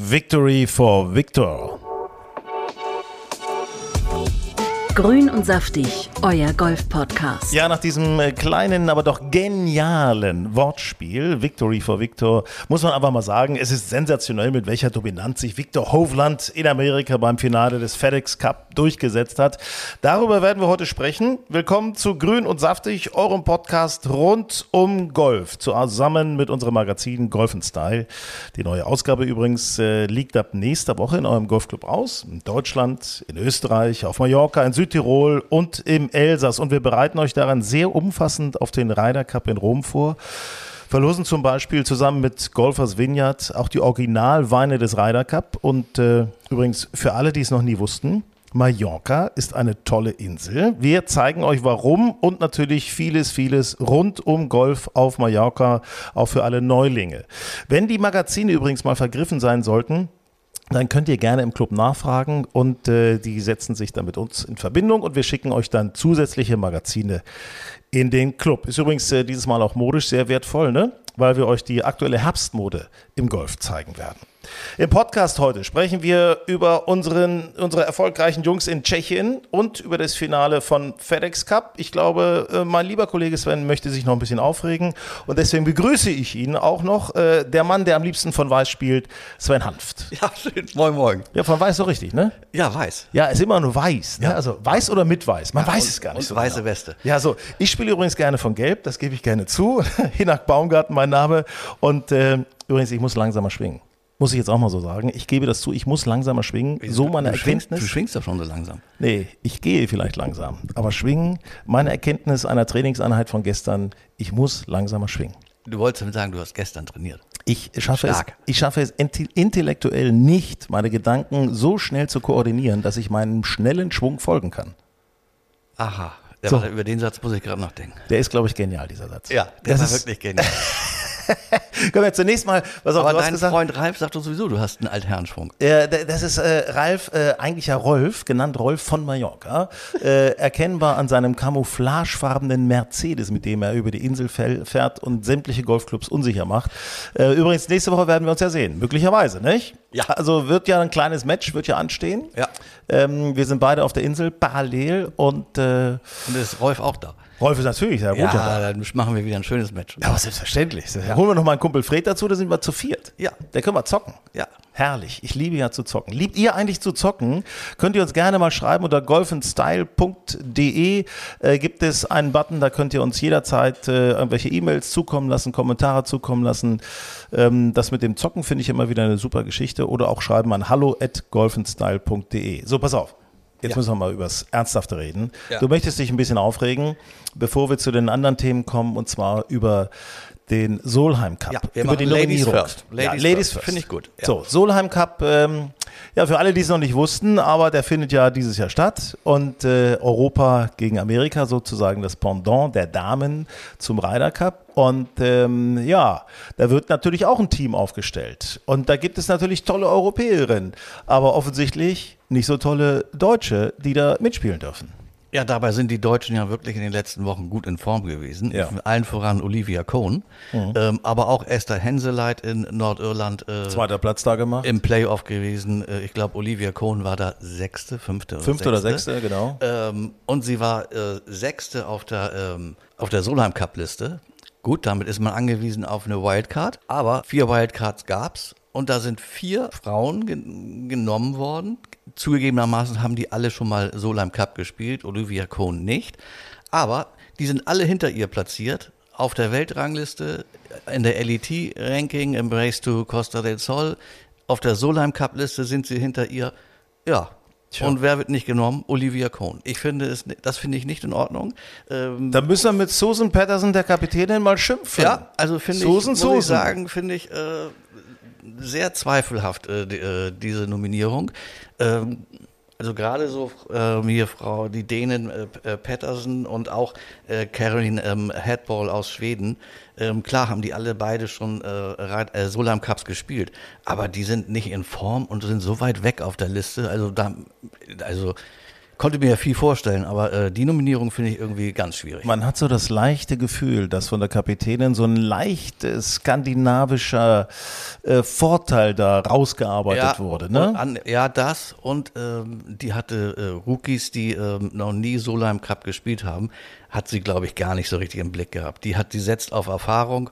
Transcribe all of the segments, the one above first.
Victory for Victor. Grün und saftig, euer Golf-Podcast. Ja, nach diesem äh, kleinen, aber doch genialen Wortspiel, Victory for Victor, muss man einfach mal sagen, es ist sensationell, mit welcher Dominanz sich Victor Hovland in Amerika beim Finale des FedEx Cup durchgesetzt hat. Darüber werden wir heute sprechen. Willkommen zu Grün und saftig, eurem Podcast rund um Golf, zusammen mit unserem Magazin Golf Style. Die neue Ausgabe übrigens äh, liegt ab nächster Woche in eurem Golfclub aus, in Deutschland, in Österreich, auf Mallorca, in Südtirol und im Elsass. Und wir bereiten euch daran sehr umfassend auf den Ryder Cup in Rom vor. Verlosen zum Beispiel zusammen mit Golfers Vineyard auch die Originalweine des Ryder Cup. Und äh, übrigens für alle, die es noch nie wussten, Mallorca ist eine tolle Insel. Wir zeigen euch warum und natürlich vieles, vieles rund um Golf auf Mallorca, auch für alle Neulinge. Wenn die Magazine übrigens mal vergriffen sein sollten, dann könnt ihr gerne im Club nachfragen und äh, die setzen sich dann mit uns in Verbindung und wir schicken euch dann zusätzliche Magazine in den Club. Ist übrigens äh, dieses Mal auch modisch sehr wertvoll, ne? weil wir euch die aktuelle Herbstmode im Golf zeigen werden. Im Podcast heute sprechen wir über unseren, unsere erfolgreichen Jungs in Tschechien und über das Finale von FedEx Cup. Ich glaube, äh, mein lieber Kollege Sven möchte sich noch ein bisschen aufregen und deswegen begrüße ich ihn auch noch. Äh, der Mann, der am liebsten von Weiß spielt, Sven Hanft. Ja, schön. Moin, moin. Ja, von Weiß so richtig, ne? Ja, weiß. Ja, ist immer nur weiß. Ne? Ja. Also weiß oder mit weiß. Man Ja, weiß und- es gar nicht und so. weiße genau. Weste. Ja, so. Ich spiele übrigens gerne von Gelb, das gebe ich gerne zu. Hinak Baumgarten, mein Name. Und äh, übrigens, ich muss langsamer schwingen. Muss ich jetzt auch mal so sagen. Ich gebe das zu, ich muss langsamer schwingen. So meine du schwingst, Erkenntnis. du schwingst doch schon so langsam. Nee, ich gehe vielleicht langsam. Aber schwingen, meine Erkenntnis einer Trainingseinheit von gestern, ich muss langsamer schwingen. Du wolltest damit sagen, du hast gestern trainiert. Ich schaffe, es, ich schaffe es intellektuell nicht, meine Gedanken so schnell zu koordinieren, dass ich meinem schnellen Schwung folgen kann. Aha. So. über den Satz muss ich gerade nachdenken. Der ist, glaube ich, genial, dieser Satz. Ja, der das ist, wirklich genial. Können wir zunächst mal, was auch Aber dein gesagt, Freund Ralf sagt doch sowieso, du hast einen Altherrenschwung. Äh, das ist äh, Ralf, äh, eigentlich ja Rolf, genannt Rolf von Mallorca, äh, erkennbar an seinem camouflagefarbenen Mercedes, mit dem er über die Insel fährt und sämtliche Golfclubs unsicher macht. Äh, übrigens, nächste Woche werden wir uns ja sehen, möglicherweise, nicht? Ja. Also wird ja ein kleines Match, wird ja anstehen. Ja. Ähm, wir sind beide auf der Insel parallel und äh, Und ist Rolf auch da. Rolf ist natürlich, ja, gut. Ja, dann machen wir wieder ein schönes Match. Ja, aber selbstverständlich. Holen wir noch mal einen Kumpel Fred dazu, da sind wir zu viert. Ja. Da können wir zocken. Ja. Herrlich. Ich liebe ja zu zocken. Liebt ihr eigentlich zu zocken? Könnt ihr uns gerne mal schreiben unter golfandstyle.de äh, gibt es einen Button, da könnt ihr uns jederzeit äh, irgendwelche E-Mails zukommen lassen, Kommentare zukommen lassen. Ähm, das mit dem Zocken finde ich immer wieder eine super Geschichte. Oder auch schreiben an hallo at golfandstyle.de. So, pass auf. Jetzt Ja. müssen wir mal übers Ernsthafte reden. Ja. Du möchtest dich ein bisschen aufregen, bevor wir zu den anderen Themen kommen, und zwar über den Solheim Cup. Ja, wir über die Ladies Nominierung. first. ja, Ladies Ladies first. first. Finde ich gut. Ja. So, Solheim Cup, ähm, ja, für alle, die es noch nicht wussten, aber der findet ja dieses Jahr statt und äh, Europa gegen Amerika sozusagen das Pendant der Damen zum Ryder Cup. Und ähm, ja, da wird natürlich auch ein Team aufgestellt. Und da gibt es natürlich tolle Europäerinnen, aber offensichtlich nicht so tolle Deutsche, die da mitspielen dürfen. Ja, dabei sind die Deutschen ja wirklich in den letzten Wochen gut in Form gewesen. Ja. Allen voran Olivia Cohn, ähm, aber auch Esther Henseleit in Nordirland äh, Zweiter Platz da gemacht. im Playoff gewesen. Äh, ich glaube, Olivia Cohn war da sechste, fünfte oder Fünfte oder sechste. sechste, genau. Ähm, und sie war äh, sechste auf der, ähm, auf der Solheim Cup Liste. Gut, damit ist man angewiesen auf eine Wildcard. Aber vier Wildcards gab's und da sind vier Frauen gen genommen worden. Zugegebenermaßen haben die alle schon mal Solheim Cup gespielt, Olivia Cohn nicht. Aber die sind alle hinter ihr platziert auf der Weltrangliste, in der LET-Ranking, im Race to Costa del Sol. Auf der Solheim Cup Liste sind sie hinter ihr. Ja, Tja. Und wer wird nicht genommen? Olivia Cohn. Ich finde es, das finde ich nicht in Ordnung. Ähm, Da müssen wir mit Susan Patterson, der Kapitänin, mal schimpfen. ja, also finde ich, Susan, muss ich sagen, finde ich äh, sehr zweifelhaft äh, äh, diese Nominierung. Ähm, also gerade so ähm, hier Frau, die Dänen äh, äh, Patterson und auch äh, Caroline ähm, Headball aus Schweden. Ähm, klar haben die alle beide schon äh, äh, Solheim Cups gespielt, aber die sind nicht in Form und sind so weit weg auf der Liste. Also da, also konnte mir ja viel vorstellen, aber äh, die Nominierung finde ich irgendwie ganz schwierig. Man hat so das leichte Gefühl, dass von der Kapitänin so ein leicht äh, skandinavischer äh, Vorteil da rausgearbeitet wurde. Ne? An, ja, das und ähm, die hatte äh, Rookies, die ähm, noch nie Solheim Cup gespielt haben, hat sie, glaube ich, gar nicht so richtig im Blick gehabt. Die hat, die setzt auf Erfahrung.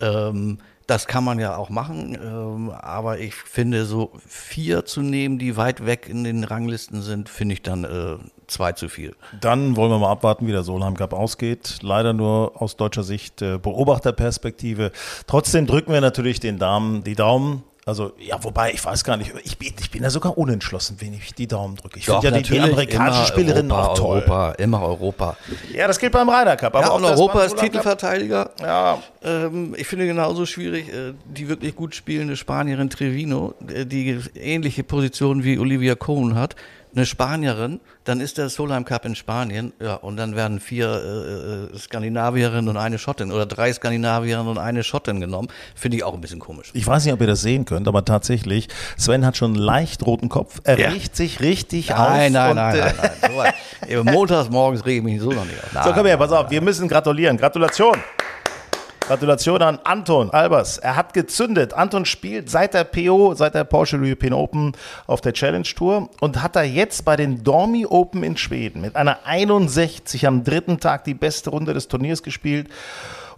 Ähm, das kann man ja auch machen, ähm, aber ich finde, so vier zu nehmen, die weit weg in den Ranglisten sind, finde ich dann äh, zwei zu viel. Dann wollen wir mal abwarten, wie der Solheim Cup ausgeht. Leider nur aus deutscher Sicht äh, Beobachterperspektive. Trotzdem drücken wir natürlich den Damen die Daumen. Also, ja, wobei, ich weiß gar nicht, ich bin, ich bin ja sogar unentschlossen, wen ich die Daumen drücke. Ich finde ja die, die Spielerinnen Europa, auch toll. Immer Europa, immer Europa. Ja, das gilt beim Ryder Cup. Aber ja, auch und Europa ist. Titelverteidiger. Ja, Ähm, ich finde genauso schwierig, äh, die wirklich gut spielende Spanierin Trevino, äh, die ähnliche Position wie Olivia Cohn hat. Eine Spanierin, dann ist der Solheim Cup in Spanien, ja, und dann werden vier äh, äh, Skandinavierinnen und eine Schottin oder drei Skandinavierinnen und eine Schottin genommen. Finde ich auch ein bisschen komisch. Ich weiß nicht, ob ihr das sehen könnt, aber tatsächlich, Sven hat schon einen leicht roten Kopf. Er Ja. riecht sich richtig auf. Nein, nein, und, nein, äh, nein, nein. So. Äh, Montags morgens rege ich mich so noch nicht auf. So, Nein, komm her, nein, pass auf, wir müssen gratulieren. Gratulation. Gratulation an Anton Albers. Er hat gezündet. Anton spielt seit der PO, seit der Porsche European Open auf der Challenge Tour und hat da jetzt bei den Dormi Open in Schweden mit einer 61 am dritten Tag die beste Runde des Turniers gespielt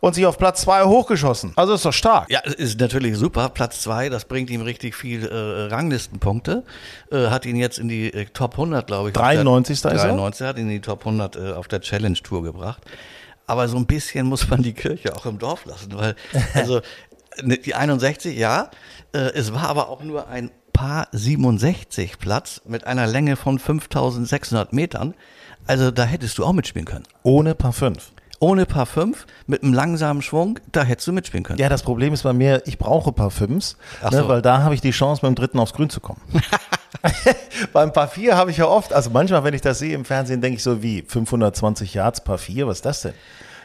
und sich auf Platz 2 hochgeschossen. Also ist doch stark. Ja, es ist natürlich super. Platz zwei, das bringt ihm richtig viel äh, Ranglistenpunkte. Äh, hat ihn jetzt in die äh, Top 100, glaube ich. 93. ist er? 93 hat ihn in die Top 100 äh, auf der Challenge Tour gebracht. Aber so ein bisschen muss man die Kirche auch im Dorf lassen, weil also ne, die 61, ja, äh, es war aber auch nur ein Paar 67 Platz mit einer Länge von 5600 Metern. Also da hättest du auch mitspielen können. Ohne Paar 5. Ohne Paar 5, mit einem langsamen Schwung, da hättest du mitspielen können. Ja, das Problem ist bei mir, ich brauche Paar 5, Ach ne, so. weil da habe ich die Chance, mit dem dritten aufs Grün zu kommen. Beim Paar 4 habe ich ja oft, also manchmal, wenn ich das sehe im Fernsehen, denke ich so wie 520 Yards Paar 4, was ist das denn?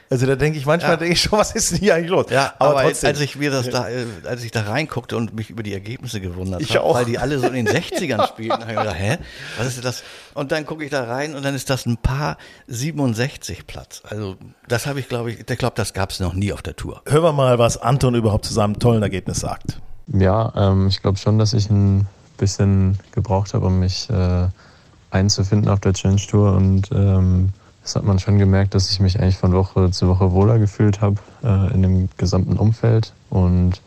Also da denke ich manchmal, Ja. denke ich schon, was ist denn hier eigentlich los? Ja, aber, trotzdem. als ich mir das da, äh, als ich da reinguckte und mich über die Ergebnisse gewundert Ich habe, auch. weil die alle so in den 60ern spielten, habe ich gedacht, hä, was ist das? Und dann gucke ich da rein und dann ist das ein paar 67 Platz. Also das habe ich, glaube ich, ich glaube, das gab es noch nie auf der Tour. Hören wir mal, was Anton überhaupt zu seinem tollen Ergebnis sagt. Ja, ähm, ich glaube schon, dass ich ein bisschen gebraucht habe, um mich äh, einzufinden auf der Challenge Tour. Und ähm, das hat man schon gemerkt, dass ich mich eigentlich von Woche zu Woche wohler gefühlt habe äh, in dem gesamten Umfeld. Und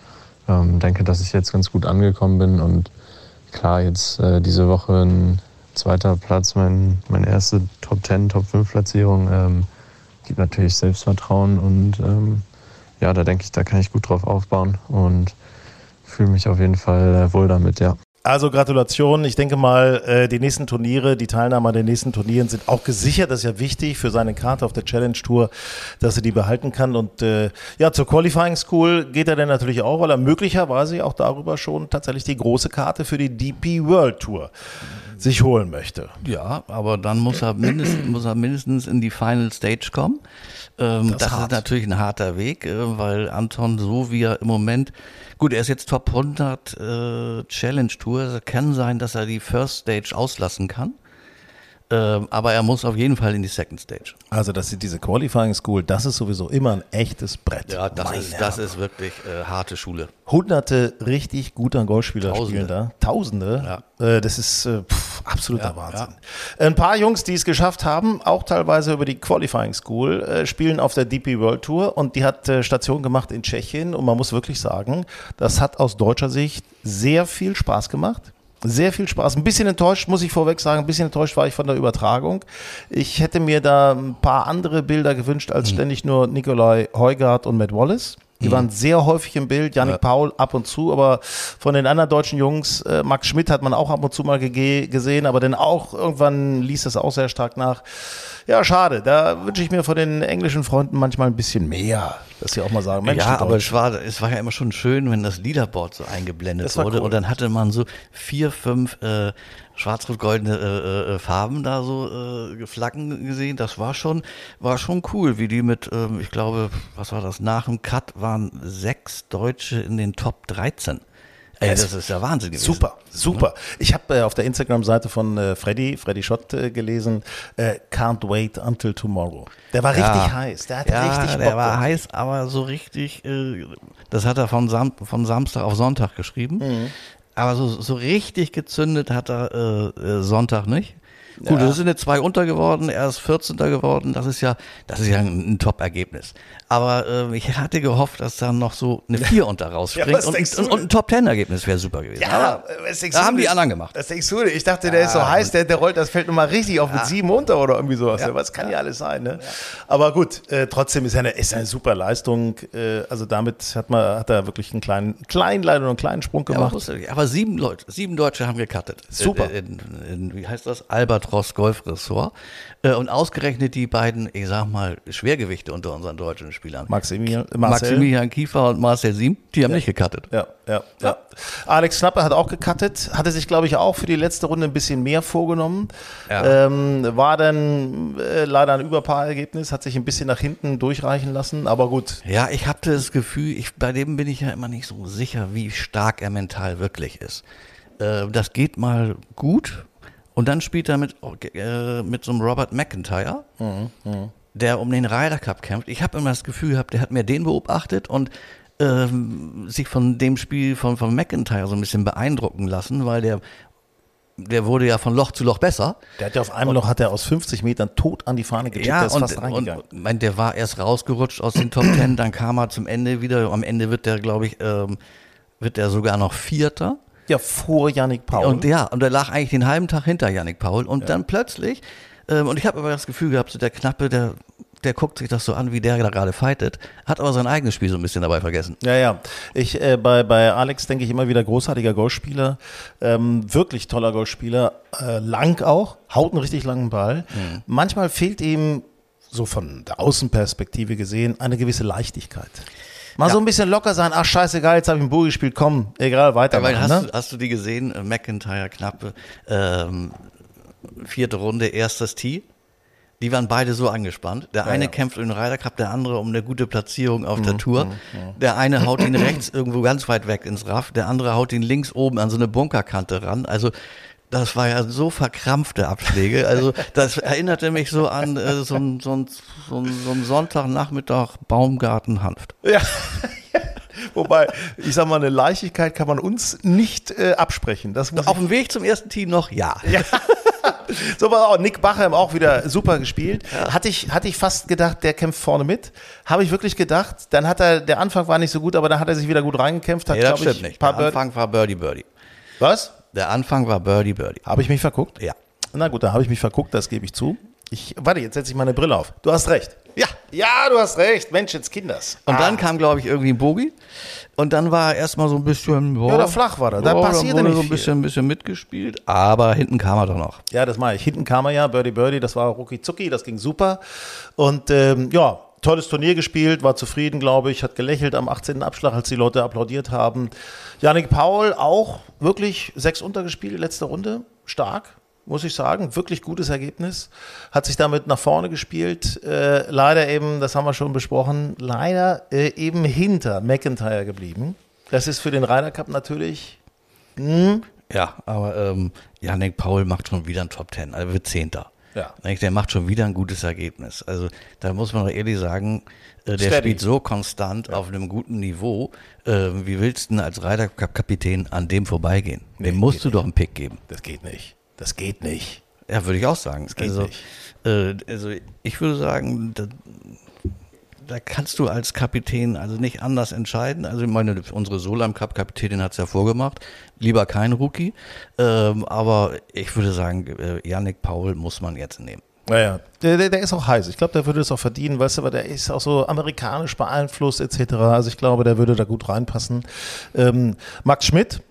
ähm, denke, dass ich jetzt ganz gut angekommen bin. Und klar, jetzt äh, diese Woche ein zweiter Platz, mein, meine erste Top 10, Top 5 Platzierung, ähm, gibt natürlich Selbstvertrauen. Und ähm, ja, da denke ich, da kann ich gut drauf aufbauen. Und fühle mich auf jeden Fall äh, wohl damit, ja. Also Gratulation. Ich denke mal, äh, die nächsten Turniere, die Teilnahme an den nächsten Turnieren sind auch gesichert. Das ist ja wichtig für seine Karte auf der Challenge Tour, dass er die behalten kann. Und äh, ja, zur Qualifying School geht er dann natürlich auch, weil er möglicherweise auch darüber schon tatsächlich die große Karte für die DP World Tour sich holen möchte. Ja, aber dann muss er mindestens, muss er mindestens in die Final Stage kommen. Ähm, Das das ist natürlich ein harter Weg, äh, weil Anton, so wie er im Moment, gut, er ist jetzt Top 100 äh, Challenge Tour, es kann sein, dass er die First Stage auslassen kann. Ähm, aber er muss auf jeden Fall in die Second Stage. Also, dass sie diese Qualifying School, das ist sowieso immer ein echtes Brett. Ja, das, Meine ist, das ist wirklich äh, harte Schule. Hunderte richtig guter Golfspieler Tausende. spielen da. Tausende. Äh, das ist äh, pff, absoluter Ja, Wahnsinn. Ein paar Jungs, die es geschafft haben, auch teilweise über die Qualifying School, äh, spielen auf der DP World Tour und die hat äh, Station gemacht in Tschechien und man muss wirklich sagen, das hat aus deutscher Sicht sehr viel Spaß gemacht. Sehr viel Spaß. Ein bisschen enttäuscht, muss ich vorweg sagen, ein bisschen enttäuscht war ich von der Übertragung. Ich hätte mir da ein paar andere Bilder gewünscht, als ständig nur Nikolai Heugart und Matt Wallace. Die waren sehr häufig im Bild. Yannick Paul ab und zu, aber von den anderen deutschen Jungs, äh, Max Schmidt hat man auch ab und zu mal gesehen, aber dann auch irgendwann ließ das auch sehr stark nach. Ja, schade. Da wünsche ich mir von den englischen Freunden manchmal ein bisschen mehr, dass sie auch mal sagen, Mensch, ja, aber es war, es war ja immer schon schön, wenn das Leaderboard so eingeblendet wurde cool. und dann hatte man so vier, fünf äh, schwarz-rot-goldene äh, äh, Farben da so äh, flaggen gesehen. Das war schon, war schon cool, wie die mit, ähm, ich glaube, was war das? Nach dem Cut waren sechs Deutsche in den Top 13. Ey, das ist ja Wahnsinn gewesen. Super, super. Ich habe äh, auf der Instagram-Seite von äh, Freddy, Freddy Schott äh, gelesen, äh, Can't wait until tomorrow. Der war Ja. richtig heiß. Der hatte Ja, richtig Bock. der war heiß, aber so richtig, äh, das hat er von, Sam von Samstag auf Sonntag geschrieben. Mhm. Aber so, so richtig gezündet hat er äh, äh, Sonntag nicht. Gut, das sind jetzt zwei unter geworden, er ist 14. geworden, das ist ja, das ist ja ein, ein Top-Ergebnis. Aber äh, ich hatte gehofft, dass dann noch so eine 4 unter rausspringt was und, und, und ein Top-10-Ergebnis wäre super gewesen. Ja, Aber äh, da haben die anderen gemacht. Das denkst du? Ich dachte, der ist so heiß, der, der rollt das Feld nochmal richtig auf mit sieben unter oder irgendwie sowas. Ja. Was kann ja alles sein, ne? Aber gut, äh, trotzdem ist eine, ist eine super Leistung. Äh, also damit hat man, hat er wirklich einen kleinen, kleinen, leider nur einen kleinen Sprung Ja, aber, gemacht. wusste- aber sieben Leute, sieben Deutsche haben gecuttet. Super. In, in, in, wie heißt das? Albatros Golf Ressort. Äh, Und ausgerechnet die beiden, ich sag mal, Schwergewichte unter unseren deutschen Spielern. Maximilian, Marcel. Maximilian Kiefer und Marcel Siem, die haben nicht gecuttet. Ja, ja, ja. Alex Schnappe hat auch gecuttet, hatte sich, glaube ich, auch für die letzte Runde ein bisschen mehr vorgenommen. Ja. Ähm, war dann äh, leider ein Überpaarergebnis, hat sich ein bisschen nach hinten durchreichen lassen, aber gut. Ja, ich hatte das Gefühl, ich, bei dem bin ich ja immer nicht so sicher, wie stark er mental wirklich ist. Äh, das geht mal gut und dann spielt er mit, äh, mit so einem Robert McIntyre, der um den Ryder Cup kämpft. Ich habe immer das Gefühl gehabt, der hat mir den beobachtet und ähm, sich von dem Spiel von, von McIntyre so ein bisschen beeindrucken lassen, weil der, der wurde ja von Loch zu Loch besser. Der hat ja auf einmal noch, hat er aus 50 Metern tot an die Fahne gechippt, Ja, der ist und, fast und reingegangen. mein, der war erst rausgerutscht aus den Top Ten, dann kam er zum Ende wieder. Am Ende wird der, glaube ich, ähm, wird der sogar noch Vierter. Ja, vor Yannick Paul. Und ja, und er lag eigentlich den halben Tag hinter Yannick Paul. Und dann plötzlich, ähm, und ich habe aber das Gefühl gehabt, so der Knappe, der, der guckt sich das so an, wie der da gerade fightet, hat aber sein eigenes Spiel so ein bisschen dabei vergessen. Ja, ja. Ich, äh, bei, bei Alex denke ich immer wieder großartiger Golfspieler, ähm, wirklich toller Golfspieler, äh, lang auch, haut einen richtig langen Ball. Mhm. Manchmal fehlt ihm, so von der Außenperspektive gesehen, eine gewisse Leichtigkeit. Mal so ein bisschen locker sein, ach scheißegal, jetzt habe ich einen Bogen gespielt, komm, egal, weiter. Aber hast, ne? du, hast du die gesehen? McIntyre, Knappe, ähm, vierte Runde, erstes Tee. Die waren beide so angespannt. Der eine kämpft um den Ryder Cup, der andere um eine gute Platzierung auf Mhm, der Tour. Der eine haut ihn rechts irgendwo ganz weit weg ins Raff, der andere haut ihn links oben an so eine Bunkerkante ran. Also das war ja so verkrampfte Abschläge. Also das erinnerte mich so an äh, so ein so so so Sonntagnachmittag Baumgarten Hanft. Ja. Wobei, ich sag mal, eine Leichtigkeit kann man uns nicht äh, absprechen. Das muss Auf dem Weg zum ersten Tee noch ja. So war auch Nick Bachem auch wieder super gespielt. Hatte ich, hatte ich fast gedacht, der kämpft vorne mit. Habe ich wirklich gedacht. Dann hat er, der Anfang war nicht so gut, aber dann hat er sich wieder gut reingekämpft. Hat, Nee, das stimmt ich, nicht. Der Bird Anfang war Birdie Birdie. Was? Der Anfang war Birdie Birdie. Habe ich mich verguckt? Ja. Na gut, da habe ich mich verguckt, das gebe ich zu. Ich, warte, jetzt setze ich meine Brille auf. Du hast recht. Ja, ja, du hast recht. Mensch, jetzt Kinders. Und Ah. dann kam, glaube ich, irgendwie ein Bogie. Und dann war erstmal so ein bisschen. Ja, da flach war er. Da ja, passierte nicht so ein bisschen, bisschen mitgespielt. Aber hinten kam er doch noch. Ja, das mache ich. Hinten kam er ja, Birdie Birdie, das war Rucki Zucki, das ging super. Und ähm, ja, tolles Turnier gespielt, war zufrieden, glaube ich, hat gelächelt am 18. Abschlag, als die Leute applaudiert haben. Janik Paul auch wirklich sechs untergespielt, letzte Runde, stark. Muss ich sagen, wirklich gutes Ergebnis. Hat sich damit nach vorne gespielt. Äh, leider eben, das haben wir schon besprochen, leider äh, eben hinter McIntyre geblieben. Das ist für den Ryder Cup natürlich Ja, aber ähm, Janik Paul macht schon wieder ein Top Ten, also wird Zehnter. Ja. Nicht? Der macht schon wieder ein gutes Ergebnis. Also da muss man doch ehrlich sagen, äh, der Steady. spielt so konstant auf einem guten Niveau. Äh, wie willst du denn als Ryder Cup Kapitän an dem vorbeigehen? Dem musst du doch einen Pick geben. Das geht nicht. Das geht nicht. Ja, würde ich auch sagen. geht also, nicht. Äh, also ich würde sagen, da, kannst du als Kapitän also nicht anders entscheiden. Also ich meine, unsere Solam Cup Kapitänin hat es ja vorgemacht. Lieber kein Rookie. Ähm, aber ich würde sagen, äh, Yannick Paul muss man jetzt nehmen. Ja, ja. Der, der, der ist auch heiß. Ich glaube, der würde es auch verdienen, weißt du, aber der ist auch so amerikanisch beeinflusst etc. Also ich glaube, der würde da gut reinpassen. Ähm, Max Schmidt,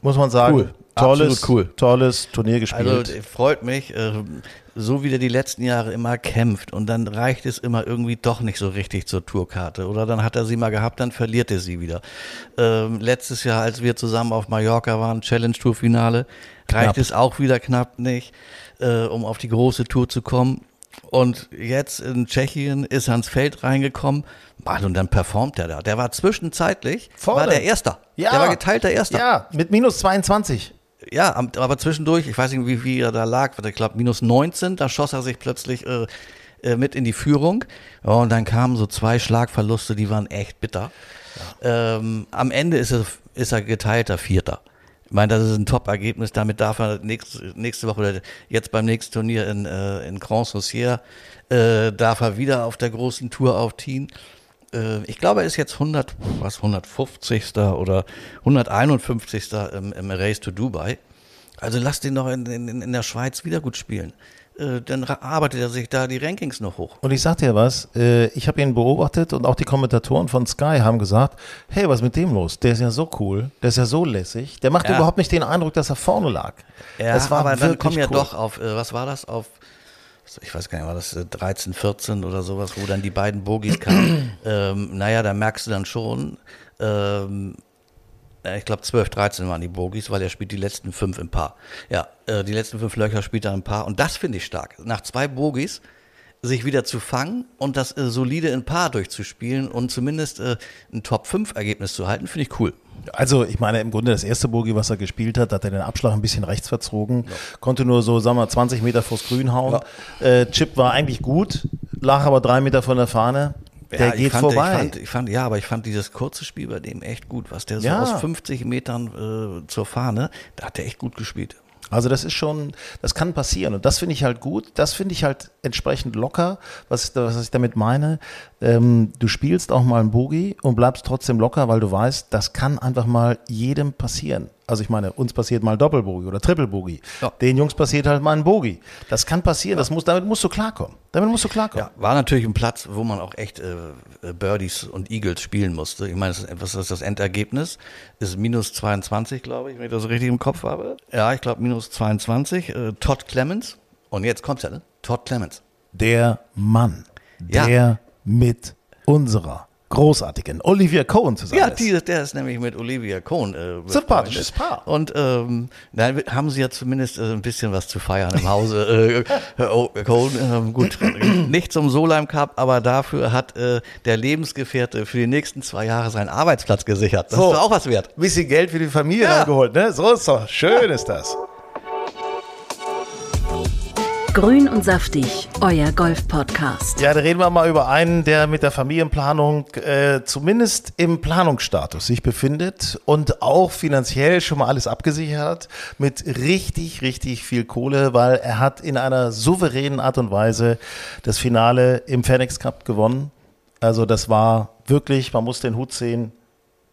muss man sagen. Cool. Tolles, cool. tolles Turnier gespielt. Also äh, freut mich, äh, so wie der die letzten Jahre immer kämpft und dann reicht es immer irgendwie doch nicht so richtig zur Tourkarte oder dann hat er sie mal gehabt, dann verliert er sie wieder. Ähm, letztes Jahr, als wir zusammen auf Mallorca waren, Challenge Tour Finale, reicht Knapp. es auch wieder knapp nicht, äh, um auf die große Tour zu kommen. Und jetzt in Tschechien ist er ins Feld reingekommen. Mann, und dann performt er da. Der war zwischenzeitlich, Vorne. war der Erster. Ja. Der war geteilter Erster. ja, mit minus 22. Ja, aber zwischendurch, ich weiß nicht, wie, wie er da lag, ich glaube minus 19, da schoss er sich plötzlich äh, äh, mit in die Führung. Ja, und dann kamen so zwei Schlagverluste, die waren echt bitter. Ähm, am Ende ist er, ist er geteilter Vierter. Ich meine, das ist ein Top-Ergebnis. Damit darf er nächste, nächste Woche oder jetzt beim nächsten Turnier in, äh, in Grand Saucier, äh, darf er wieder auf der großen Tour aufziehen. Äh, ich glaube, er ist jetzt 100, was, 150. oder 151. im, im Race to Dubai. Also lass den doch in, in, in der Schweiz wieder gut spielen. Äh, dann arbeitet er sich da die Rankings noch hoch. Und ich sag dir was, äh, ich habe ihn beobachtet und auch die Kommentatoren von Sky haben gesagt, hey, was ist mit dem los? Der ist ja so cool, der ist ja so lässig, der macht Ja. überhaupt nicht den Eindruck, dass er vorne lag. Ja, Es war aber dann kommen ja cool. doch auf, äh, was war das, auf, ich weiß gar nicht, war das äh, 13, 14 oder sowas, wo dann die beiden Bogies kamen. ähm, naja, da merkst du dann schon, ähm, äh, ich glaube 12, 13 waren die Bogies, weil er spielt die letzten fünf im Paar. Ja, äh, die letzten fünf Löcher spielt er im Paar und das finde ich stark. Nach zwei Bogies sich wieder zu fangen und das äh, solide in Paar durchzuspielen und zumindest äh, ein Top-5-Ergebnis zu halten, finde ich cool. Also, ich meine, im Grunde das erste Bogie, was er gespielt hat, hat er den Abschlag ein bisschen rechts verzogen, konnte nur so, sagen wir, 20 Meter vors Grün hauen. Äh, Chip war eigentlich gut, lag aber drei Meter von der Fahne. Der Ja, geht fand, vorbei. Ich fand, ich fand, ja, aber ich fand dieses kurze Spiel bei dem echt gut, was der so Ja. aus 50 Metern äh, zur Fahne, da hat er echt gut gespielt. Also das ist schon, das kann passieren und das finde ich halt gut. Das finde ich halt entsprechend locker, was, was ich damit meine. Ähm, du spielst auch mal einen Bogie und bleibst trotzdem locker, weil du weißt, das kann einfach mal jedem passieren. Also ich meine, uns passiert mal Doppelbogie oder Triple-Bogie. Ja. Den Jungs passiert halt mal ein Bogie. Das kann passieren, das muss, damit musst du klarkommen. Damit musst du klarkommen. Ja, war natürlich ein Platz, wo man auch echt äh, äh, Birdies und Eagles spielen musste. Ich meine, das ist- was ist das Endergebnis? Ist minus 22, glaube ich, wenn ich das richtig im Kopf habe. Ja, ich glaube minus 22. Äh, Todd Clemens. Und jetzt kommt's ja, ne? Todd Clemens. Der Mann, Ja. der mit unserer großartigen Olivia Cohen zusammen Ja, ist. die, der ist nämlich mit Olivia Cohn. Äh, Sympathisches. Paar. Und ähm, da haben sie ja zumindest äh, ein bisschen was zu feiern im Hause. Äh, oh, Cohn, ähm, gut, nicht zum Solheim Cup, aber dafür hat äh, der Lebensgefährte für die nächsten zwei Jahre seinen Arbeitsplatz gesichert. Das So. ist doch auch was wert. bisschen Geld für die Familie Ja. reingeholt, ne? So ist doch. Schön ist das. Grün und saftig, euer Golf-Podcast. Ja, da reden wir mal über einen, der mit der Familienplanung äh, zumindest im Planungsstatus sich befindet und auch finanziell schon mal alles abgesichert hat mit richtig, richtig viel Kohle, weil er hat in einer souveränen Art und Weise das Finale im FedEx Cup gewonnen. Also das war wirklich, man muss den Hut sehen,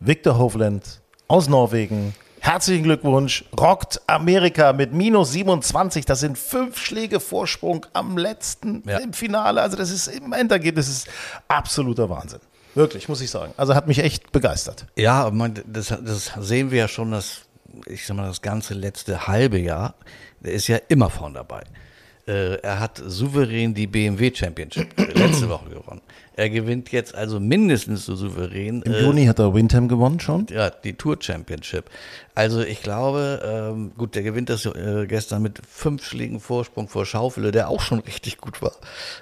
Victor Hovland aus Norwegen. Herzlichen Glückwunsch, rockt Amerika mit minus 27. Das sind fünf Schläge Vorsprung am letzten Ja. im Finale. Also das ist im Endergebnis ist absoluter Wahnsinn. Wirklich, muss ich sagen. Also hat mich echt begeistert. Ja, das, das sehen wir ja schon, das, ich sag mal, das ganze letzte halbe Jahr. Der ist ja immer vorn dabei. Äh, er hat souverän die BMW Championship letzte Woche gewonnen. Er gewinnt jetzt also mindestens so souverän. Im äh, Juni hat er Windham gewonnen schon. ja, die Tour Championship. Also ich glaube, ähm, gut, der gewinnt das äh, gestern mit fünf Schlägen Vorsprung vor Schaufele, der auch schon richtig gut war.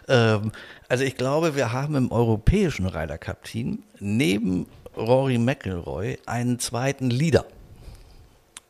Ähm, also ich glaube, wir haben im europäischen Ryder Cup Team neben Rory McIlroy einen zweiten Leader.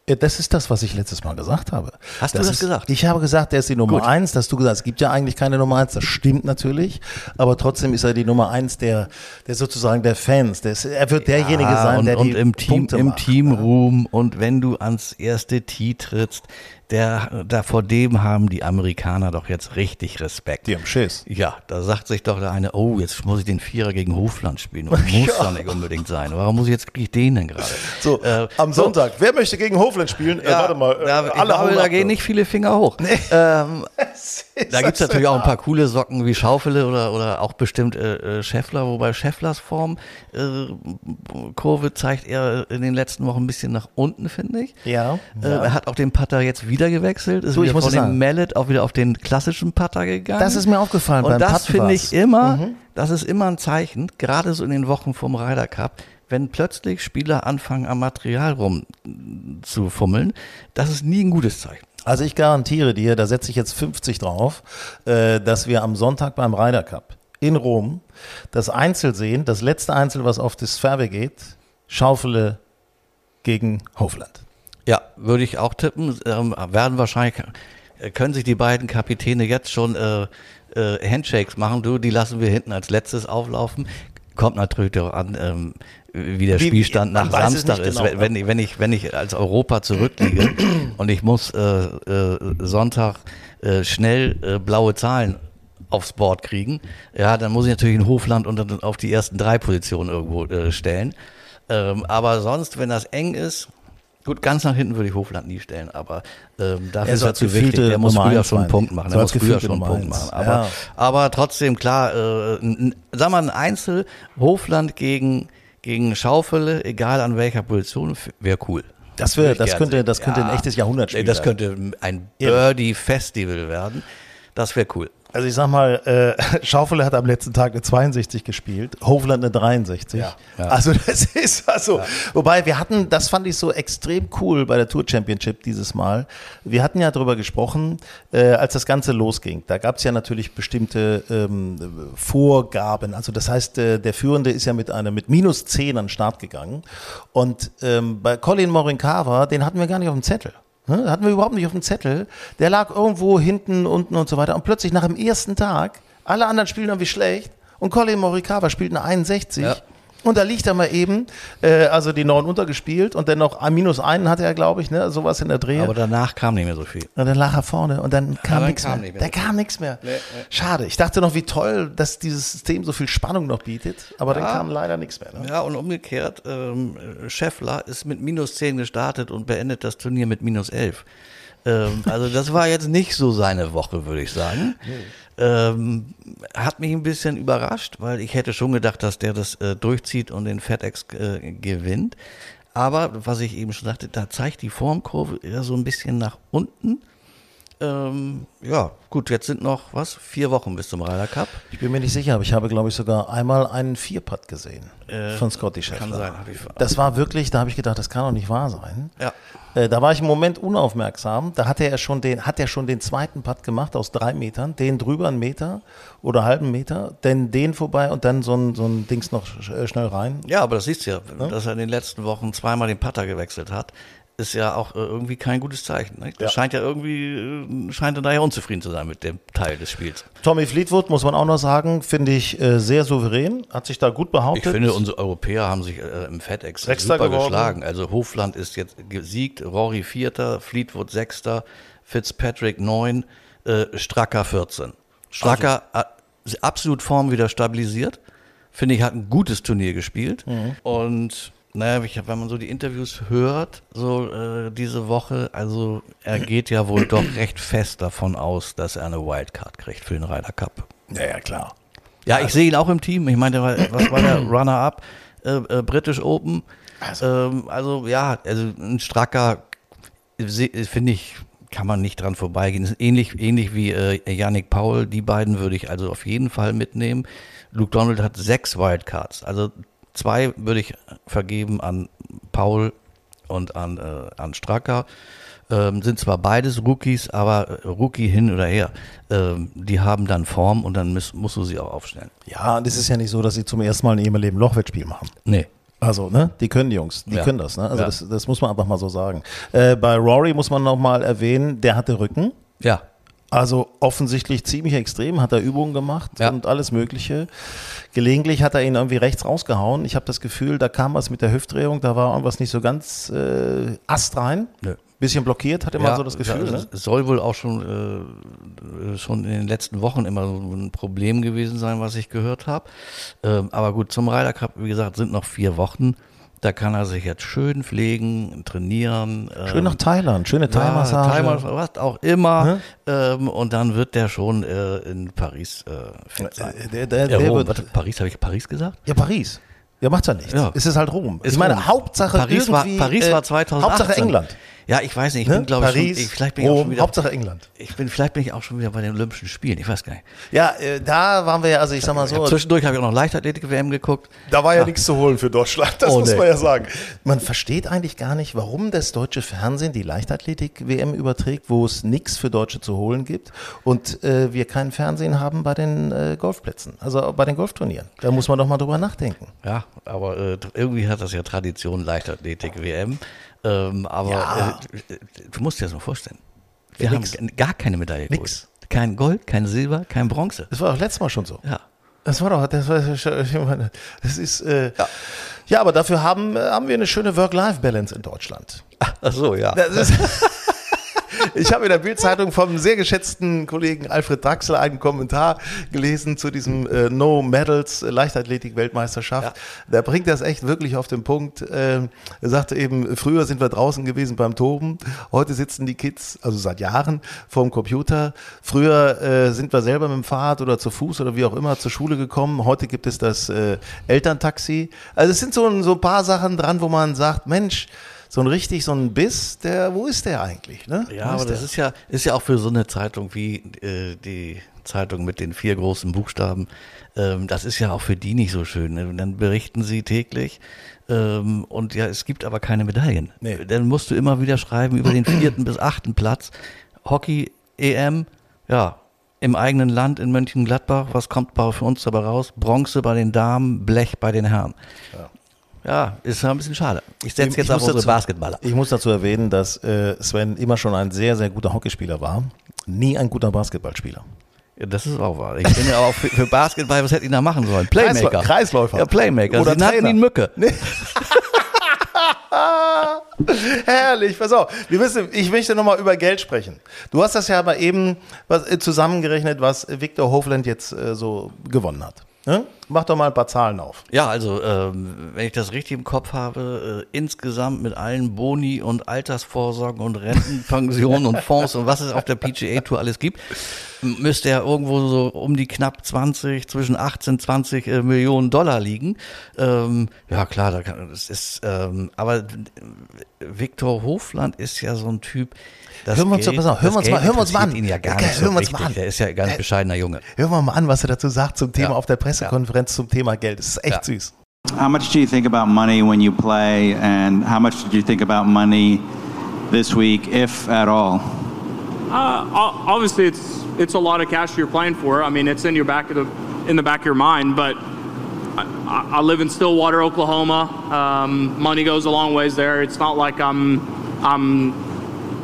Ja, Das ist das, was ich letztes Mal gesagt habe. Hast du das ist, gesagt? Ich habe gesagt, der ist die Nummer Gut. eins. Das hast du gesagt, es gibt ja eigentlich keine Nummer eins. Das stimmt natürlich. Aber trotzdem ist er die Nummer eins der, der sozusagen der Fans. Der ist, er wird derjenige Ja, sein, und, der und die im Team, Punkte im macht. Teamruhm und wenn du ans erste Tee trittst, der, da vor dem haben die Amerikaner doch jetzt richtig Respekt. Die haben Schiss. Ja, da sagt sich doch der eine, oh, jetzt muss ich den Vierer gegen Hofland spielen. Und muss doch nicht unbedingt sein. Warum muss ich jetzt krieg ich den denn gerade? So, Äh, am so. Sonntag. Wer möchte gegen Hofland spielen? äh, Ja, warte mal. Äh, da, ich alle glaube, da gehen nicht viele Finger hoch. Ähm, da gibt es natürlich auch ein paar coole Socken wie Schaufele oder, oder auch bestimmt äh, äh Scheffler, wobei Schefflers Form äh, Kurve zeigt er in den letzten Wochen ein bisschen nach unten, finde ich. Ja, äh, Er hat auch den Putter jetzt wieder gewechselt, ist so, wieder von dem Mallet auch wieder auf den klassischen Putter gegangen. Das ist mir aufgefallen. Und das finde ich immer, mhm. das ist immer ein Zeichen, gerade so in den Wochen vom Ryder Cup, wenn plötzlich Spieler anfangen, am Material rumzufummeln, das ist nie ein gutes Zeichen. Also ich garantiere dir, da setze ich jetzt 50 drauf, äh, dass wir am Sonntag beim Ryder Cup in Rom das Einzel sehen, das letzte Einzel, was auf das Fairway geht, Schaufele gegen Hofland. Würde ich auch tippen. Ähm, werden wahrscheinlich, können sich die beiden Kapitäne jetzt schon äh, äh, Handshakes machen. Du, die lassen wir hinten als letztes auflaufen. Kommt natürlich auch an, ähm, wie der wie, Spielstand nach Samstag ist. Genau, wenn, ja. wenn, ich, wenn ich als Europa zurückliege und ich muss äh, äh, Sonntag äh, schnell äh, blaue Zahlen aufs Board kriegen, ja, dann muss ich natürlich in Hofland und auf die ersten drei Positionen irgendwo äh, stellen. Ähm, aber sonst, wenn das eng ist, Gut, ganz nach hinten würde ich Hofland nie stellen, aber ähm, dafür ist er zu wichtig. Er muss früher schon einen Punkt machen. Er muss früher schon einen Punkt machen. Aber, ja. aber trotzdem, klar, äh, ein, sag mal, ein Einzel Hofland gegen gegen Schaufele, egal an welcher Position, wäre cool. Das, wär, das, könnte, das könnte ja, ein echtes Jahrhundertspiel Das könnte ein Birdie-Festival werden. Das wäre cool. Also ich sag mal, äh, Schaufele hat am letzten Tag eine 62 gespielt, Hovland eine 63. Ja, ja. Also das ist also, ja. wobei wir hatten, das fand ich so extrem cool bei der Tour Championship dieses Mal. Wir hatten ja darüber gesprochen, äh, als das Ganze losging. Da gab es ja natürlich bestimmte ähm, Vorgaben. Also das heißt, äh, der Führende ist ja mit einer mit minus 10 an den Start gegangen. Und ähm, bei Colin Morinkava, den hatten wir gar nicht auf dem Zettel. Ne? Hatten wir überhaupt nicht auf dem Zettel. Der lag irgendwo hinten, unten und so weiter. Und plötzlich nach dem ersten Tag, alle anderen spielen irgendwie schlecht. Und Colin Morikawa spielt eine 61. Ja. Und da liegt er mal eben, äh, also die neun untergespielt und dann noch ein minus einen hatte er, glaube ich, ne, sowas in der Dreh. Aber danach kam nicht mehr so viel. Und dann lag er vorne und dann kam nichts mehr. mehr. Da kam nichts mehr. Nee, nee. Schade. Ich dachte noch, wie toll, dass dieses System so viel Spannung noch bietet, aber ja. dann kam leider nichts mehr. Ne? Ja, und umgekehrt, ähm, Scheffler ist mit minus zehn gestartet und beendet das Turnier mit minus elf. Ähm, also das war jetzt nicht so seine Woche, würde ich sagen. Ähm, hat mich ein bisschen überrascht, weil ich hätte schon gedacht, dass der das äh, durchzieht und den FedEx äh, gewinnt. Aber was ich eben schon sagte, da zeigt die Formkurve eher so ein bisschen nach unten. Ähm, ja, gut, jetzt sind noch, was, vier Wochen bis zum Ryder Cup. Ich bin mir nicht sicher, aber ich habe, glaube ich, sogar einmal einen Vierpad gesehen äh, von Scotty Scheffler. Kann sein, habe ich Das war wirklich, da habe ich gedacht, das kann doch nicht wahr sein. Ja. Äh, da war ich im Moment unaufmerksam. Da hatte er schon den, hat er schon den zweiten Putt gemacht aus drei Metern, den drüber einen Meter oder halben Meter, dann den vorbei und dann so ein, so ein Dings noch äh, schnell rein. Ja, aber das siehst du ja, ja, dass er in den letzten Wochen zweimal den Putter gewechselt hat ist ja auch äh, irgendwie kein gutes Zeichen. Ne? Das ja. scheint ja irgendwie, scheint er daher unzufrieden zu sein mit dem Teil des Spiels. Tommy Fleetwood, muss man auch noch sagen, finde ich äh, sehr souverän, hat sich da gut behauptet. Ich finde, unsere Europäer haben sich äh, im FedEx Sechster super geworden. geschlagen. Also Hofland ist jetzt gesiegt, Rory Vierter, Fleetwood Sechster, Fitzpatrick Neun, äh, Stracker 14. Stracker also. hat absolut Form wieder stabilisiert. Finde ich, hat ein gutes Turnier gespielt. Mhm. Und naja, wenn man so die Interviews hört, so äh, diese Woche, also er geht ja wohl doch recht fest davon aus, dass er eine Wildcard kriegt für den Ryder Cup. Ja, ja, klar. Ja, ich sehe ihn auch im Team. Ich meine, was war der Runner-up? Äh, äh, British Open. Also. Ähm, also ja, also ein Stracker, finde ich, kann man nicht dran vorbeigehen. Ähnlich, ähnlich wie äh, Yannick Paul. Die beiden würde ich also auf jeden Fall mitnehmen. Luke Donald hat sechs Wildcards. Also Zwei würde ich vergeben an Paul und an, äh, an Stracker. Ähm, sind zwar beides Rookies, aber äh, Rookie hin oder her, ähm, die haben dann Form und dann muss, musst du sie auch aufstellen. Ja, und es ist ja nicht so, dass sie zum ersten Mal in ihrem Leben Lochwettspiel machen. Nee. Also, ne, die können die Jungs, die ja. können das, ne? Also ja. das, das muss man einfach mal so sagen. Äh, bei Rory muss man nochmal erwähnen, der hatte Rücken. Ja. Also offensichtlich ziemlich extrem, hat er Übungen gemacht ja. und alles Mögliche. Gelegentlich hat er ihn irgendwie rechts rausgehauen. Ich habe das Gefühl, da kam was mit der Hüftdrehung, da war irgendwas nicht so ganz äh, astrein. Nö. Bisschen blockiert, hat immer ja, so das Gefühl. Ja, ne? Soll wohl auch schon, äh, schon in den letzten Wochen immer so ein Problem gewesen sein, was ich gehört habe. Ähm, aber gut, zum Ryder Cup, wie gesagt, sind noch vier Wochen. Da kann er sich jetzt schön pflegen, trainieren. Schön nach Thailand, schöne Thai-Massage. Ja, Thai was auch immer. Ähm, und dann wird der schon äh, in Paris äh, fit sein. Der, der, ja, der Rom, wird, warte, Paris, habe ich Paris gesagt? ja, Paris. Ja, macht ja nichts. Ja. Es ist halt Rom. Ist ich meine, Rom. Hauptsache Paris war, Paris äh, war 2018. Hauptsache England. Ja, ich weiß nicht, ich Ne? bin glaube ich ich, vielleicht bin ich auch Rom, schon wieder, Hauptsache England. ich bin, vielleicht bin ich auch schon wieder bei den Olympischen Spielen, ich weiß gar nicht. Ja, äh, da waren wir ja, also ich sag mal so, Zwischendurch habe ich auch noch Leichtathletik-WM geguckt. da war ja nichts zu holen für Deutschland, das Oh, muss nee. man ja sagen. Man versteht eigentlich gar nicht, warum das deutsche Fernsehen die Leichtathletik-WM überträgt, wo es nichts für Deutsche zu holen gibt und äh, wir kein Fernsehen haben bei den äh, Golfplätzen, also bei den Golfturnieren. Da muss man doch mal drüber nachdenken. Ja, aber äh, irgendwie hat das ja Tradition Leichtathletik-WM. Ähm, aber Ja. äh, du musst dir das mal vorstellen. Wir Ja, haben nix. gar keine Medaille geholt. Nix. Kein Gold, kein Silber, kein Bronze. Das war auch letztes Mal schon so. Ja. Das war doch, das, war, das ist, äh, ja. aber dafür haben, äh, haben wir eine schöne Work-Life-Balance in Deutschland. Ach so, ja. Das ist, ich habe in der Bildzeitung vom sehr geschätzten Kollegen Alfred Draxler einen Kommentar gelesen zu diesem äh, No Medals äh, Leichtathletik-Weltmeisterschaft. Der bringt das echt wirklich auf den Punkt. Ähm, er sagte eben, früher sind wir draußen gewesen beim Toben, heute sitzen die Kids, also seit Jahren, vorm Computer. Früher äh, sind wir selber mit dem Fahrrad oder zu Fuß oder wie auch immer zur Schule gekommen. Heute gibt es das äh, Elterntaxi. Also es sind so, so ein paar Sachen dran, wo man sagt, Mensch, so ein richtig, so ein Biss, der, wo ist der eigentlich? Ne? Ja, aber ist das der? ist ja, ist ja auch für so eine Zeitung wie äh, die Zeitung mit den vier großen Buchstaben, ähm, das ist ja auch für die nicht so schön. Ne? Dann berichten sie täglich ähm, und ja, es gibt aber keine Medaillen. Nee. Dann musst du immer wieder schreiben über den vierten bis achten Platz. Hockey, EM, ja, im eigenen Land in Mönchengladbach, was kommt bei- für uns dabei raus? Bronze bei den Damen, Blech bei den Herren. Ja, ist ja ein bisschen schade. Ich setze jetzt Ich auf unsere dazu- Basketballer. Ich muss dazu erwähnen, dass äh, Sven immer schon ein sehr, sehr guter Hockeyspieler war. Nie ein guter Basketballspieler. Ja, das ist auch wahr. Ich bin ja auch für, für Basketball, was hätte ich da machen sollen? Playmaker. Kreisläu- Kreisläufer. Ja, Playmaker. Oder Sie nannten ihn Mücke. Herrlich, pass auf. Wir wissen, ich möchte nochmal über Geld sprechen. Du hast das ja mal eben was, äh, zusammengerechnet, was Viktor Hofland jetzt äh, so gewonnen hat. Ne? Mach doch mal ein paar Zahlen auf. Ja, also, ähm, wenn ich das richtig im Kopf habe, äh, insgesamt mit allen Boni und Altersvorsorgen und Rentenpensionen und Fonds und was es auf der PGA Tour alles gibt, müsste er irgendwo so um die knapp 20, zwischen 18, 20 äh, Millionen Dollar liegen. Ähm, ja, klar, da kann, das ist, ähm, aber Viktor Hofland ist ja so ein Typ, das Hören wir uns Geld- auf, hören wir uns Geld mal- hören wir uns mal an. ihn ja gar Okay, nicht so hören wir uns mal an. Der ist ja ein ganz Äh, bescheidener Junge. Hören wir mal an, was er dazu sagt zum Thema Ja. auf der Pressekonferenz zum Thema Geld. Das ist echt Ja. süß. How much do you think about money when you play, and how much did you think about money this week, if at all? Uh, obviously, it's it's a lot of cash you're playing for. I mean, it's in your back of the in the back of your mind. But I, I- I live in Stillwater, Oklahoma. Um, money goes a long ways there. It's not like I'm I'm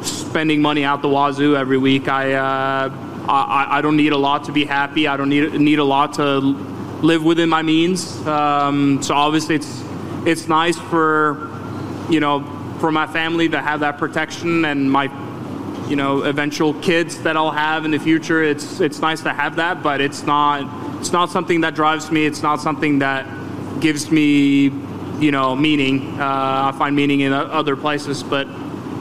spending money out the wazoo every week. I uh, I, I don't need a lot to be happy. I don't need need a lot to live within my means. Um, so obviously, it's it's nice for you know for my family to have that protection and my you know eventual kids that I'll have in the future. It's it's nice to have that, but it's not it's not something that drives me. It's not something that gives me you know meaning. Uh, I find meaning in other places, but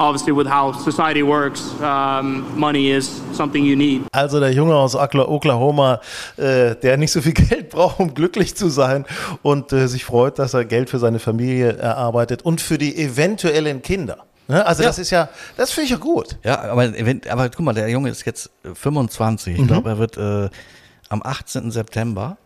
obviously with how society works, um, money is something you need. Also der Junge aus Okla- Oklahoma, äh, der nicht so viel Geld braucht, um glücklich zu sein und äh, sich freut, dass er Geld für seine Familie erarbeitet und für die eventuellen Kinder. Ne? Also Ja. das ist ja, das finde ich ja gut. Ja, aber, wenn, aber guck mal, der Junge ist jetzt äh, 25. Ich glaube, er wird äh, am 18. September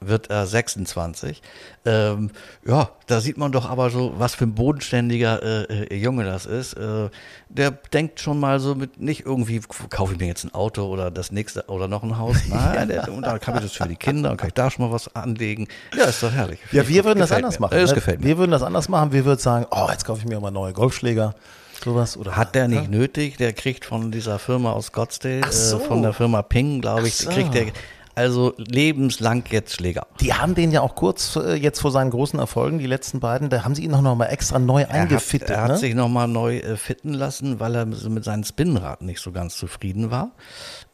wird er 26. Ähm, ja, da sieht man doch aber so, was für ein bodenständiger äh, äh, Junge das ist. Äh, der denkt schon mal so mit, nicht irgendwie, kaufe ich mir jetzt ein Auto oder das nächste oder noch ein Haus. Nein, der, und dann kann ich das für die Kinder und kann ich da schon mal was anlegen. Ja, ist doch herrlich. Ja, wir würden das anders mir. machen. Das ne? gefällt mir. Wir würden das anders machen. Wir würden sagen, oh, jetzt kaufe ich mir mal neue Golfschläger. Sowas. Oder Hat der nicht nötig, der kriegt von dieser Firma aus Scottsdale, so. äh, von der Firma Ping, glaube ich, so. kriegt der also lebenslang jetzt Schläger. Die haben den ja auch kurz äh, jetzt vor seinen großen Erfolgen, die letzten beiden, da haben sie ihn noch mal extra neu eingefittet. Er hat, er hat ne? sich nochmal neu äh, fitten lassen, weil er mit seinen Spinnrad nicht so ganz zufrieden war.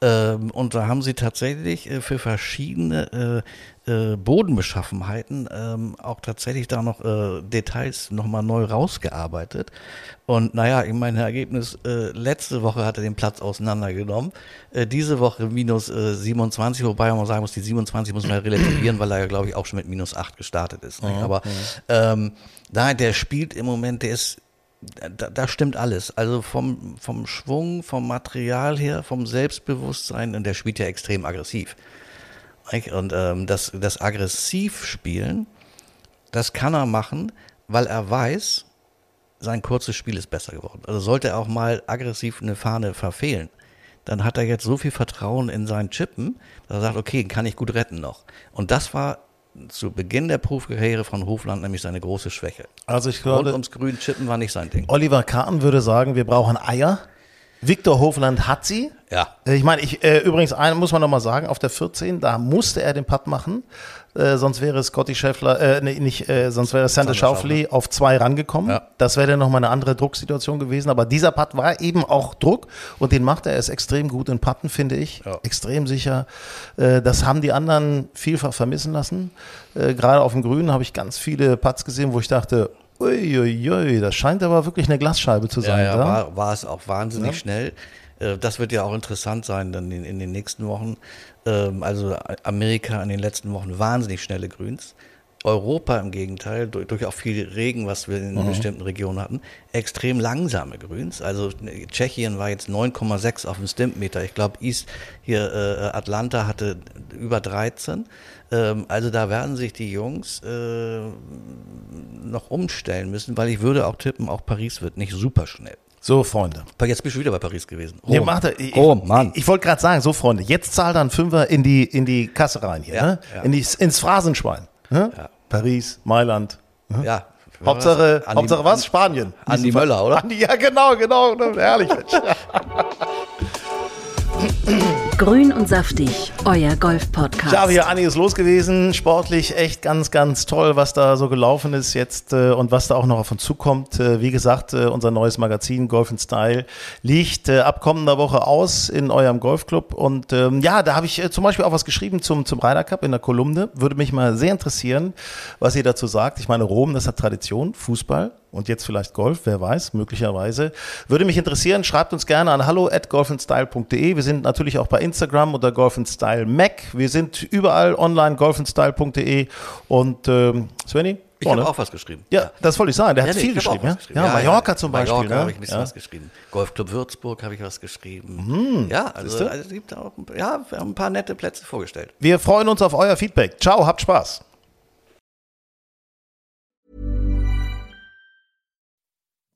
Ähm, und da haben sie tatsächlich äh, für verschiedene äh, äh, Bodenbeschaffenheiten ähm, auch tatsächlich da noch äh, Details nochmal neu rausgearbeitet. Und naja, ich meine, Ergebnis, äh, letzte Woche hat er den Platz auseinandergenommen. Äh, diese Woche minus äh, 27, wobei man sagen muss, die 27 muss man ja relativieren, weil er ja, glaube ich, auch schon mit minus 8 gestartet ist. Mhm. Aber ähm, nein, der spielt im Moment, der ist da, da, stimmt alles. Also vom, vom Schwung, vom Material her, vom Selbstbewusstsein und der spielt ja extrem aggressiv. Und ähm, das, das Aggressivspielen, das kann er machen, weil er weiß, sein kurzes Spiel ist besser geworden. Also sollte er auch mal aggressiv eine Fahne verfehlen, dann hat er jetzt so viel Vertrauen in seinen Chippen, dass er sagt, okay, kann ich gut retten noch. Und das war zu Beginn der Profikarriere von Hofland nämlich seine große Schwäche. Also ich glaube, Rund ums Grün Chippen war nicht sein Ding. Oliver Kahn würde sagen, wir brauchen Eier. Viktor Hofland hat sie. Ja. Äh, ich meine, ich, äh, übrigens, einen muss man nochmal sagen, auf der 14, da musste er den Putt machen. Äh, sonst wäre Scotty Scheffler, äh, nee, nicht, äh, sonst wäre Sander Schaufli auf zwei rangekommen. Ja. Das wäre dann nochmal eine andere Drucksituation gewesen. Aber dieser Putt war eben auch Druck und den macht er. Er ist extrem gut in Putten, finde ich. Ja. Extrem sicher. Äh, das haben die anderen vielfach vermissen lassen. Äh, gerade auf dem Grünen habe ich ganz viele Putts gesehen, wo ich dachte, uiuiui, das scheint aber wirklich eine Glasscheibe zu sein. Ja, ja war, war, es auch wahnsinnig schnell. Äh, das wird ja auch interessant sein dann in, in den nächsten Wochen. Ähm, also Amerika in den letzten Wochen wahnsinnig schnelle Grüns. Europa im Gegenteil, durch, durch auch viel Regen, was wir in mhm. bestimmten Regionen hatten, extrem langsame Grüns. Also Tschechien war jetzt 9,6 auf dem Stimpmeter. Ich glaube, East hier äh, Atlanta hatte über 13. Ähm, also da werden sich die Jungs äh, noch umstellen müssen, weil ich würde auch tippen, auch Paris wird nicht super schnell. So, Freunde. Jetzt bist du wieder bei Paris gewesen. Rom. Ja, macht ich, Rom, Mann. Ich, ich wollte gerade sagen, so, Freunde, jetzt zahlt dann Fünfer in die, in die Kasse rein hier, ja, ne? ja. In die, ins Phrasenschwein. Ja. Paris, Mailand. Ne? Ja. Hauptsache, was? Hauptsache was? Spanien. Andi Möller, oder? Andi, ja, genau, genau. Herrlich, Mensch. Grün und saftig, euer Golf-Podcast. Ja, hier ist los gewesen. Sportlich echt ganz, ganz toll, was da so gelaufen ist jetzt äh, und was da auch noch auf uns zukommt. Äh, wie gesagt, äh, unser neues Magazin Golf Style liegt äh, ab kommender Woche aus in eurem Golfclub. Und ähm, ja, da habe ich äh, zum Beispiel auch was geschrieben zum, zum Ryder Cup in der Kolumne. Würde mich mal sehr interessieren, was ihr dazu sagt. Ich meine, Rom, das hat Tradition, Fußball und jetzt vielleicht Golf, wer weiß, möglicherweise. Würde mich interessieren, schreibt uns gerne an hallo at golfandstyle.de. Wir sind natürlich auch bei Instagram unter golfandstyle Mac. Wir sind überall online golfandstyle.de und ähm, Svenny? Ich habe auch was geschrieben. Ja, das wollte ich sagen. Der ja, hat nee, viel geschrieben. Ja? geschrieben. Ja, Mallorca zum Beispiel. Mallorca ne? habe ich ein bisschen was geschrieben. Golfclub Würzburg habe ich was geschrieben. Mhm. Ja, also, also, es gibt auch ja, wir haben ein paar nette Plätze vorgestellt. Wir freuen uns auf euer Feedback. Ciao, habt Spaß.